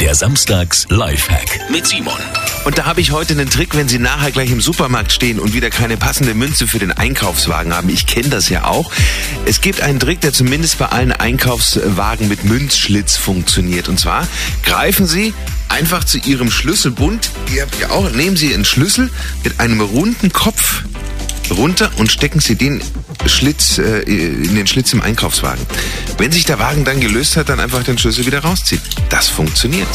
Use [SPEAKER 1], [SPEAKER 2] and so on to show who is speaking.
[SPEAKER 1] Der Samstags Lifehack mit Simon.
[SPEAKER 2] Und da habe ich heute einen Trick, wenn Sie nachher gleich im Supermarkt stehen und wieder keine passende Münze für den Einkaufswagen haben. Ich kenne das ja auch. Es gibt einen Trick, der zumindest bei allen Einkaufswagen mit Münzschlitz funktioniert. Und zwar greifen Sie einfach zu Ihrem Schlüsselbund. Ihr habt ja auch, nehmen Sie einen Schlüssel mit einem runden Kopf runter und stecken Sie den Schlitz äh, in den Schlitz im Einkaufswagen. Wenn sich der Wagen dann gelöst hat, dann einfach den Schlüssel wieder rausziehen. Das funktioniert.